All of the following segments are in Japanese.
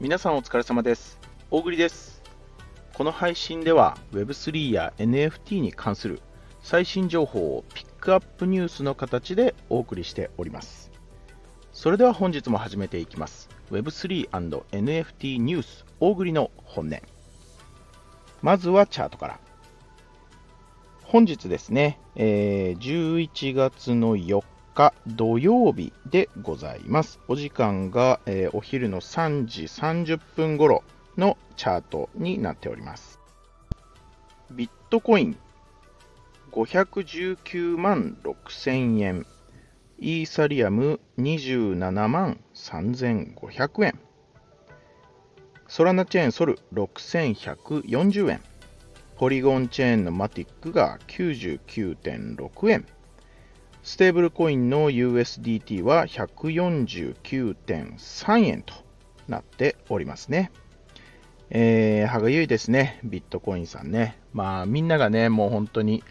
皆さんお疲れ様です。大栗です。この配信では Web3 や NFT に関する最新情報をピックアップニュースの形でお送りしております。それでは本日も始めていきます。Web3&NFT ニュース大栗の本音。まずはチャートから。本日ですね、えー、11月の4日土曜日でございます。お時間が、えー、お昼の3時30分頃のチャートになっております。ビットコイン519万6000円。イーサリアム27万3500円。ソラナチェーンソル6140円。ポリゴンチェーンのマティックが99.6円。ステーブルコインの USDT は149.3円となっておりますね。えー、歯がゆいですね、ビットコインさんね。まあ、みんながね、もう本当に、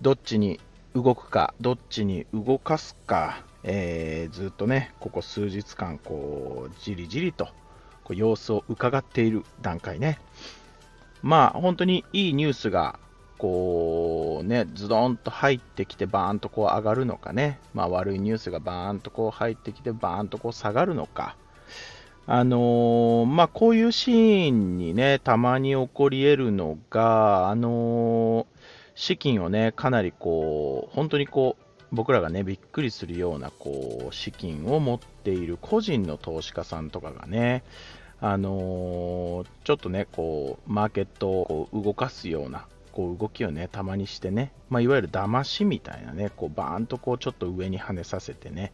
どっちに動くか、どっちに動かすか、えー、ずっとね、ここ数日間、こう、じりじりと、様子を伺っている段階ね。まあ、本当にいいニュースがこうね、ズドンと入ってきてバーンとこう上がるのかね、まあ、悪いニュースがバーンとこう入ってきてバーンとこう下がるのか、あのー、まあ、こういうシーンにね、たまに起こり得るのが、あのー、資金をね、かなりこう、本当にこう、僕らがね、びっくりするようなこう資金を持っている個人の投資家さんとかがね、あのー、ちょっとね、こう、マーケットをこう動かすようなこう動きをね、たまにしてね、まあ、いわゆる騙しみたいなね、こうバーンとこうちょっと上に跳ねさせてね、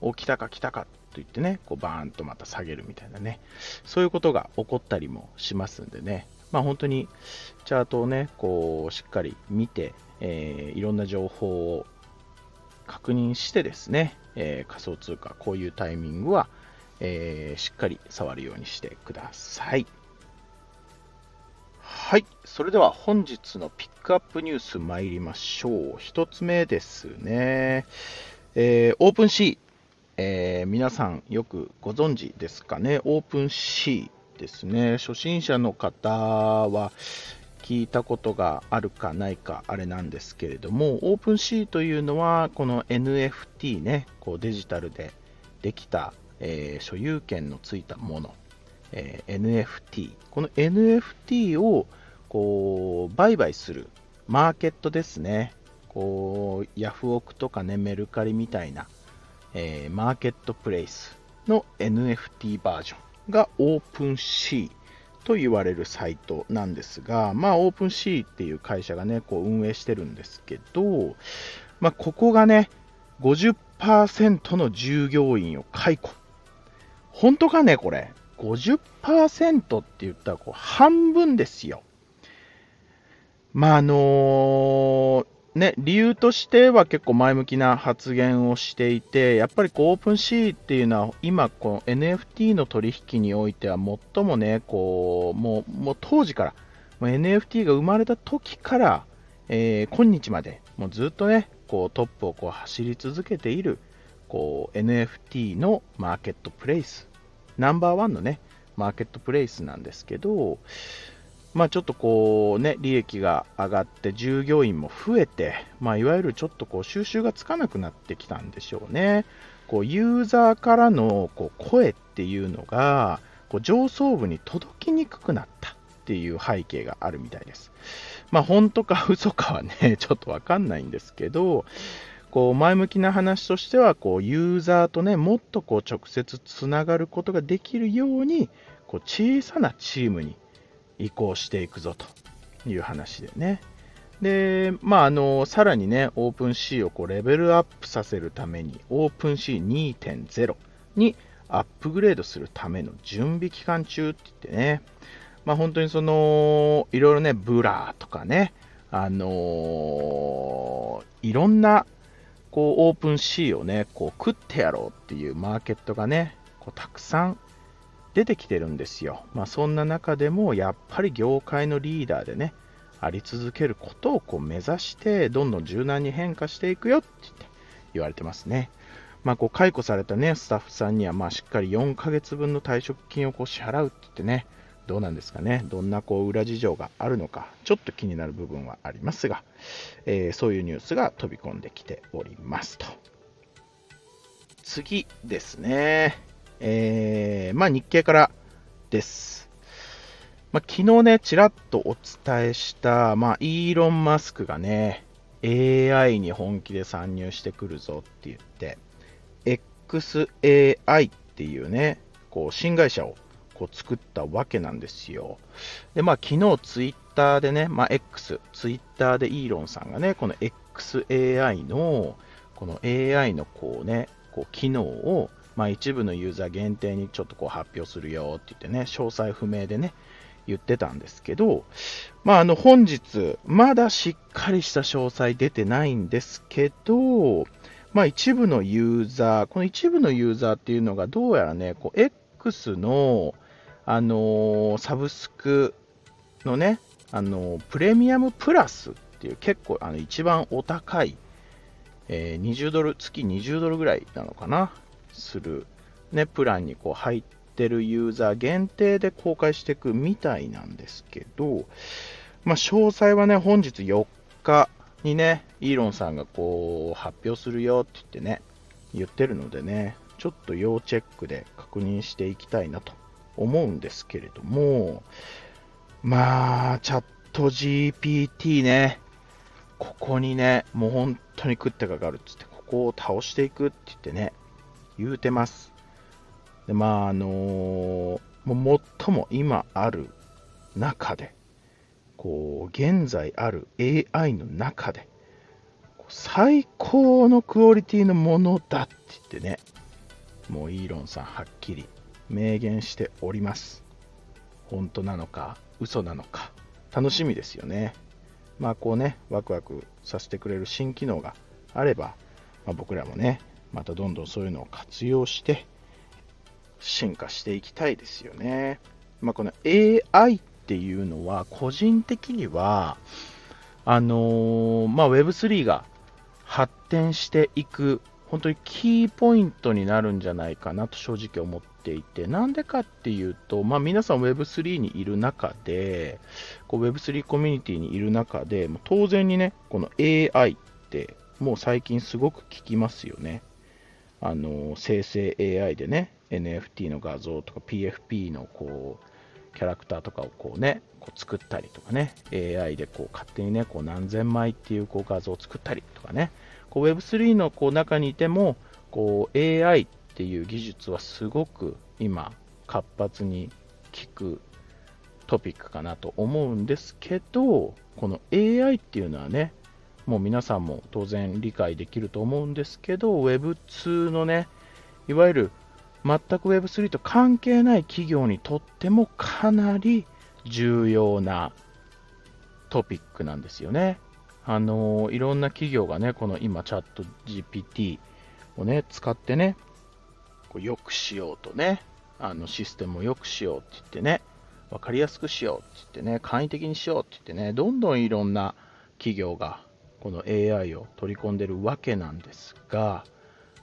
お、来たか来たかと言ってね、こうバーンとまた下げるみたいなね、そういうことが起こったりもしますんでね、まあ本当にチャートをね、こうしっかり見て、えー、いろんな情報を確認してですね、えー、仮想通貨、こういうタイミングは、えー、しっかり触るようにしてください。はい。それでは本日のピックアップニュース参りましょう。一つ目ですね。えー、 OpenSea、えー、皆さんよくご存知ですかね？ OpenSea ですね。初心者の方は聞いたことがあるかないかあれなんですけれども、 OpenSea というのはこの NFT ね、こうデジタルでできた、えー、所有権のついたものえー、NFT。この NFT をこう売買するマーケットですね。こうヤフオクとかね、メルカリみたいな、えー、マーケットプレイスの NFT バージョンが OpenC と言われるサイトなんですが、まあ OpenC っていう会社がね、こう運営してるんですけど、まあここがね、50%の従業員を解雇。本当かね、これ。50%って言ったらこう半分ですよ。まあ、あのー、ね、理由としては結構前向きな発言をしていて、やっぱりこうオープンシーっていうのは今この NFT の取引においては最もね、こう、もう、もう当時から、もう NFT が生まれた時から、えー、今日まで、もうずっとね、こうトップをこう走り続けている、こう NFT のマーケットプレイスナンバーワンのね、マーケットプレイスなんですけど、まあちょっとこうね、利益が上がって従業員も増えて、まあいわゆるちょっとこう収集がつかなくなってきたんでしょうね。こうユーザーからのこう声っていうのが、こう上層部に届きにくくなったっていう背景があるみたいです。まあ本当か嘘かはね、ちょっとわかんないんですけど、こう前向きな話としてはこうユーザーとねもっとこう直接つながることができるようにこう小さなチームに移行していくぞという話でね。で、まあ、あの、さらにね、オープン C をこうレベルアップさせるために、 OpenSea 2.0 にアップグレードするための準備期間中って言ってね、まあ、本当にその、いろいろね、 Blur とかね、あのー、いろんなこう、 OpenSea をね、こう、食ってやろうっていうマーケットがね、こうたくさん出てきてるんですよ。まあ、そんな中でも、やっぱり業界のリーダーでね、あり続けることをこう目指して、どんどん柔軟に変化していくよって言って言われてますね。まあ、こう解雇された、ね、スタッフさんにはまあしっかり4ヶ月分の退職金をこう支払うって言ってね、どうなんですかね、どんなこう裏事情があるのか、ちょっと気になる部分はありますが、えー、そういうニュースが飛び込んできておりますと。次ですね、えー、まあ、日経からです。まあ、昨日ね、ちらっとお伝えした、まあ、イーロン・マスクがね、AI に本気で参入してくるぞって言って、XAI っていうね、こう新会社をこう作ったわけなんですよ。で、まあ昨日ツイッターでね、まあ X、ツイッターでイーロンさんがね、この XAI の、この AI のこうね、こう機能を、まあ一部のユーザー限定にちょっとこう発表するよって言ってね、詳細不明でね、言ってたんですけど、まああの本日、まだしっかりした詳細出てないんですけど、まあ一部のユーザー、この一部のユーザーっていうのがどうやらね、こう X の、あのー、サブスクのね、あのー、プレミアムプラスっていう結構あの一番お高い、えー、20ドル、月20ドルぐらいなのかな、する、ね、プランにこう入ってるユーザー限定で公開していくみたいなんですけど、まあ、詳細はね、本日4日にね、イーロンさんがこう発表するよって言ってね、言ってるのでね、ちょっと要チェックで確認していきたいなと思うんですけれども、まあ、チャット GPT ね、ここにね、もう本当に食ってかかるっつって、ここを倒していくって言ってね、言うてます。で、まあ、あのー、もう最も今ある中で、こう、現在ある AI の中で、最高のクオリティのものだって言ってね、もうイーロンさんはっきり明言しております。本当なのか、嘘なのか、楽しみですよね。まあこうね、ワクワクさせてくれる新機能があれば、まあ、僕らもね、またどんどんそういうのを活用して、進化していきたいですよね。まあ、この AI っていうのは、個人的には、あのー、まあ、Web3 が発展していく、本当にキーポイントになるんじゃないかなと正直思っていて、なんでかっていうと、まあ、皆さん Web3 にいる中で、Web3 コミュニティにいる中で、当然にね、この AI ってもう最近すごく聞きますよね。あの生成 AI でね、NFT の画像とか PFP のこうキャラクターとかをこうね、こう作ったりとかね、AI でこう勝手にね、こう何千枚っていうこう画像を作ったりとかね、こう Web3 のこう中にいても、こう AI っていう技術はすごく今活発に効くトピックかなと思うんですけど、この AI っていうのはね、もう皆さんも当然理解できると思うんですけど、Web2 のね、いわゆる全く Web3 と関係ない企業にとってもかなり重要なトピックなんですよね。あのいろんな企業がね、この今チャット GPT をね、使ってね、こう良くしようとね、あのシステムを良くしようって言ってね、分かりやすくしようって言ってね、簡易的にしようって言ってね、どんどんいろんな企業がこの AI を取り込んでるわけなんですが、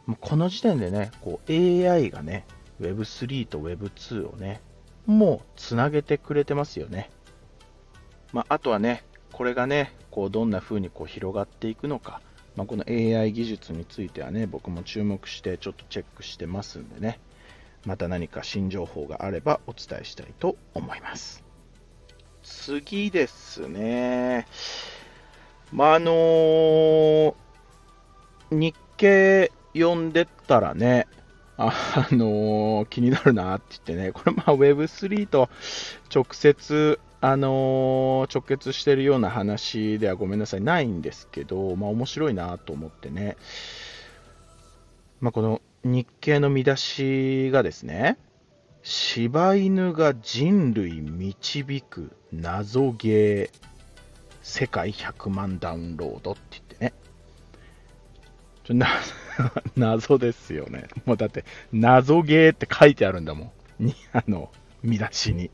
もうこの時点でね、こう AI がね、Web3 と Web2 をね、もうつなげてくれてますよね。まあ、あとはね、これがね、こうどんな風にこう広がっていくのか、まあ、この AI 技術についてはね、僕も注目してちょっとチェックしてますんでね、また何か新情報があればお伝えしたいと思います。次ですね。まあ、あのー、日経読んでったらね、あ、あのー、気になるなって言ってね、これまあ Web3 と直接、あのー、直結してるような話ではごめんなさい、ないんですけど、まあ面白いなと思ってね、まあこの日経の見出しがですね、柴犬が人類導く謎ゲー世界100万ダウンロードって言ってね、ちょな 謎ですよね。もうだって、謎ゲーって書いてあるんだもん。あの、見出しに。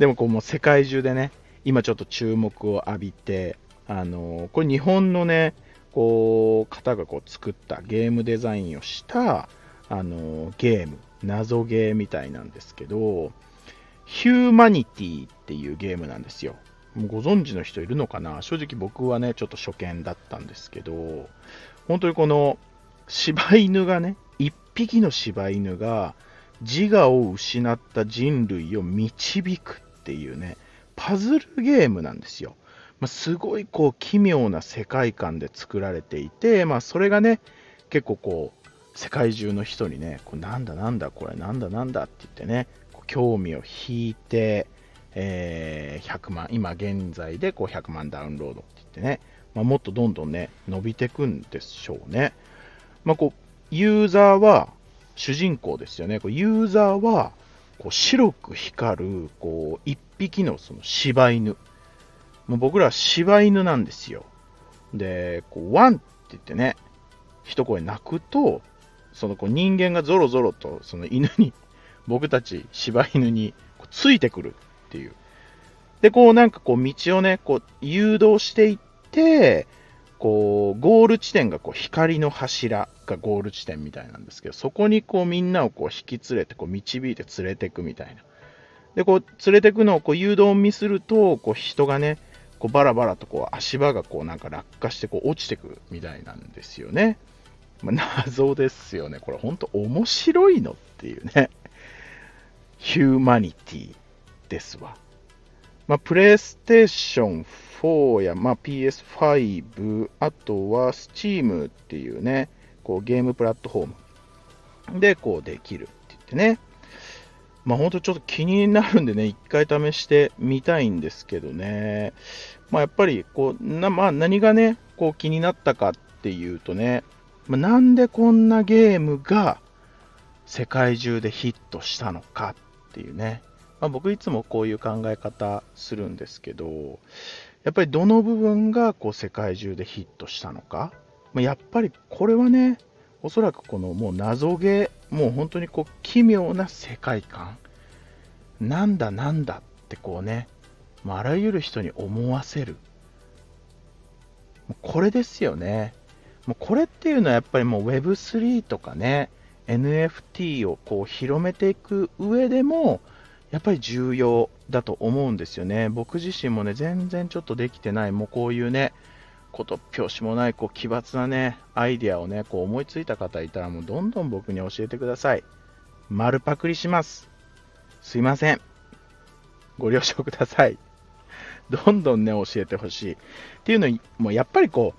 でもこうもう世界中でね、今ちょっと注目を浴びて、あのこれ日本のね、こう、方がこう作ったゲームデザインをした、あのゲーム、謎ゲーみたいなんですけど、ヒューマニティっていうゲームなんですよ。もうご存知の人いるのかな？正直僕はね、ちょっと初見だったんですけど、本当にこの柴犬がね、一匹の柴犬が自我を失った人類を導くっていうね、パズルゲームなんですよ。まあ、すごいこう奇妙な世界観で作られていて、まあ、それがね、結構こう、世界中の人にね、こうなんだなんだこれなんだなんだって言ってね、興味を引いて、えー、100万、今現在でこう100万ダウンロードって言ってね、まあ、もっとどんどんね、伸びていくんでしょうね。まあ、こう、ユーザーは、主人公ですよね。こうユーザーは、こう白く光る、こう、一匹のその柴犬。もう僕らは柴犬なんですよ。で、こう、ワンって言ってね、一声鳴くと、そのこう人間がぞろぞろとその犬に、僕たち柴犬についてくるっていう。で、こうなんかこう道をね、こう誘導していって、こう、ゴール地点がこう光の柱がゴール地点みたいなんですけど、そこにこうみんなをこう引き連れて、こう導いて連れていくみたいな。で、こう連れていくのをこう誘導を見すると、こう人がね、こうバラバラとこう足場がこうなんか落下してこう落ちてくみたいなんですよね。まあ、謎ですよね。これ本当面白いのっていうね。ヒューマニティですわ。まあ、プレイステーション4や、まあ、PS5、あとは Steam っていうね、こうゲームプラットフォームでこうできるって言ってね。まあ本当ちょっと気になるんでね、一回試してみたいんですけどね。まあやっぱりこう、なまあ何がね、こう気になったかっていうとね、まあ、なんでこんなゲームが世界中でヒットしたのかっていうね。まあ、僕いつもこういう考え方するんですけど、やっぱりどの部分がこう世界中でヒットしたのか、まあ、やっぱりこれはね、おそらくこのもう謎ゲー、もう本当にこう奇妙な世界観、なんだなんだってこうね、まあ、らゆる人に思わせる。これですよね。もうこれっていうのはやっぱりもう Web3 とかね、NFT をこう広めていく上でも、やっぱり重要だと思うんですよね。僕自身もね、全然ちょっとできてない、もうこういうね、ことっぴょうしもない、こう奇抜なね、アイディアをね、こう思いついた方いたら、もうどんどん僕に教えてください。丸パクリします。すいません。ご了承ください。どんどんね、教えてほしい。っていうのにもうやっぱりこ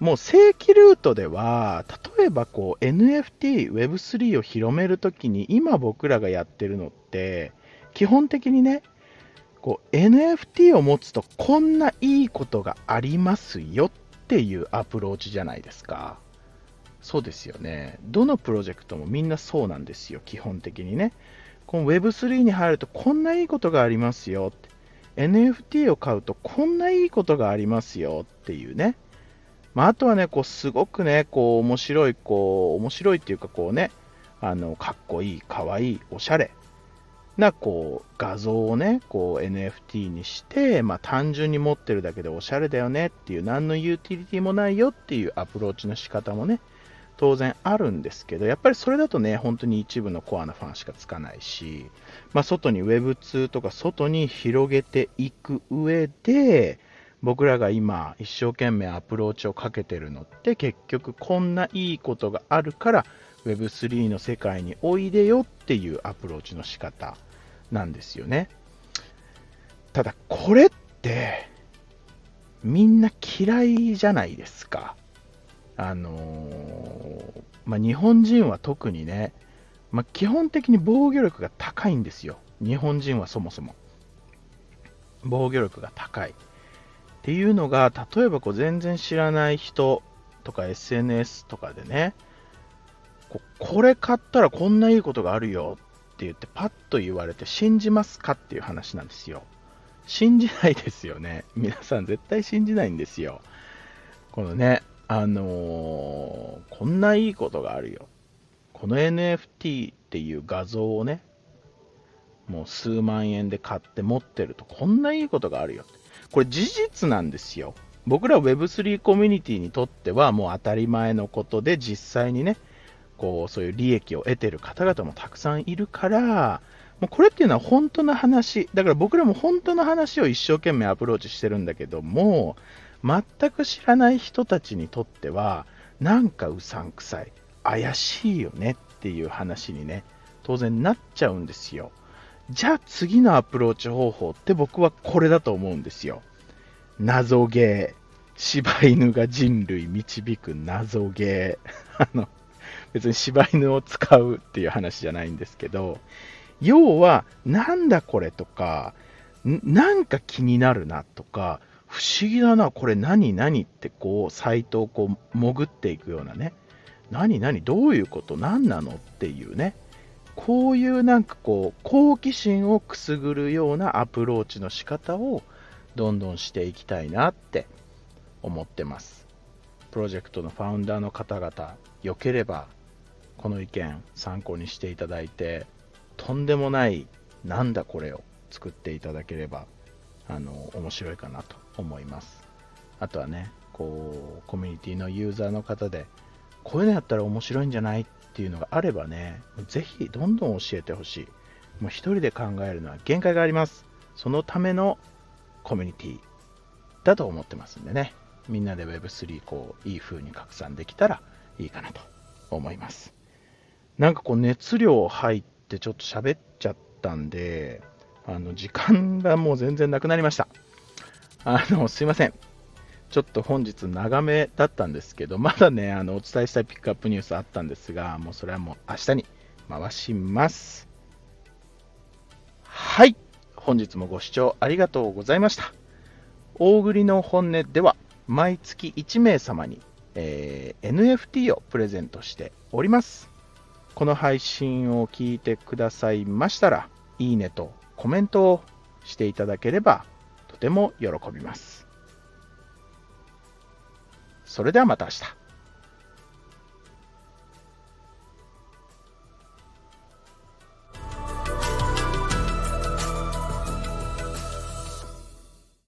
う、もう正規ルートでは、例えばこう NFT、Web3 を広めるときに、今僕らがやってるのって、基本的にね、こう NFT を持つとこんないいことがありますよっていうアプローチじゃないですか。そうですよね。どのプロジェクトもみんなそうなんですよ、基本的にね。この Web3 に入るとこんないいことがありますよって。NFT を買うとこんないいことがありますよっていうね。まあ、あとはね、こうすごくね、こう面白い、こう面白いっていうかこうね、あのかっこいい、かわいい、おしゃれなこう画像をね、こう NFT にして、まあ、単純に持ってるだけでおしゃれだよねっていう、何のユーティリティもないよっていうアプローチの仕方もね、当然あるんですけど、やっぱりそれだとね、本当に一部のコアなファンしかつかないし、まあ、外に Web2 とか外に広げていく上で、僕らが今一生懸命アプローチをかけてるのって結局こんないいことがあるから Web3 の世界においでよっていうアプローチの仕方なんですよね。ただこれってみんな嫌いじゃないですか。あのー、まあ、日本人は特にね、まあ、基本的に防御力が高いんですよ。日本人はそもそも。防御力が高い。っていうのが、例えばこう全然知らない人とか SNS とかでね、ここれ買ったらこんないいことがあるよって言ってパッと言われて信じますかっていう話なんですよ。信じないですよね。皆さん絶対信じないんですよ。このね、あのー、こんないいことがあるよ。この NFT っていう画像をね、もう数万円で買って持ってるとこんないいことがあるよ。これ事実なんですよ。僕ら Web3 コミュニティにとってはもう当たり前のことで実際にね、こうそういう利益を得てる方々もたくさんいるから、もうこれっていうのは本当の話、だから僕らも本当の話を一生懸命アプローチしてるんだけども、全く知らない人たちにとっては、なんかうさんくさい、怪しいよねっていう話にね、当然なっちゃうんですよ。じゃあ次のアプローチ方法って僕はこれだと思うんですよ。謎ゲー。柴犬が人類導く謎ゲー。あの、別に柴犬を使うっていう話じゃないんですけど、要は、なんだこれとか、なんか気になるなとか、不思議だな、これ何何ってこう、サイトをこう、潜っていくようなね、何何どういうこと何なのっていうね、こういうなんかこう、好奇心をくすぐるようなアプローチの仕方をどんどんしていきたいなって思ってます。プロジェクトのファウンダーの方々、よければこの意見参考にしていただいて、とんでもないなんだこれを作っていただければ、あの、面白いかなと思います。あとはね、こう、コミュニティのユーザーの方で、こういうのやったら面白いんじゃないっていうのがあればね、ぜひどんどん教えてほしい。もう一人で考えるのは限界があります。そのためのコミュニティだと思ってますんでね、みんなで Web3 こういい風に拡散できたらいいかなと思います。なんかこう熱量入ってちょっと喋っちゃったんで、あの時間がもう全然なくなりました。あの、すいません。ちょっと本日長めだったんですけど、まだね、あのお伝えしたいピックアップニュースあったんですが、もうそれはもう明日に回します。はい。本日もご視聴ありがとうございました。大栗の本音では、毎月1名様に、えー、NFT をプレゼントしております。この配信を聞いてくださいましたら、いいねとコメントをしていただければとても喜びます。それではまた明日。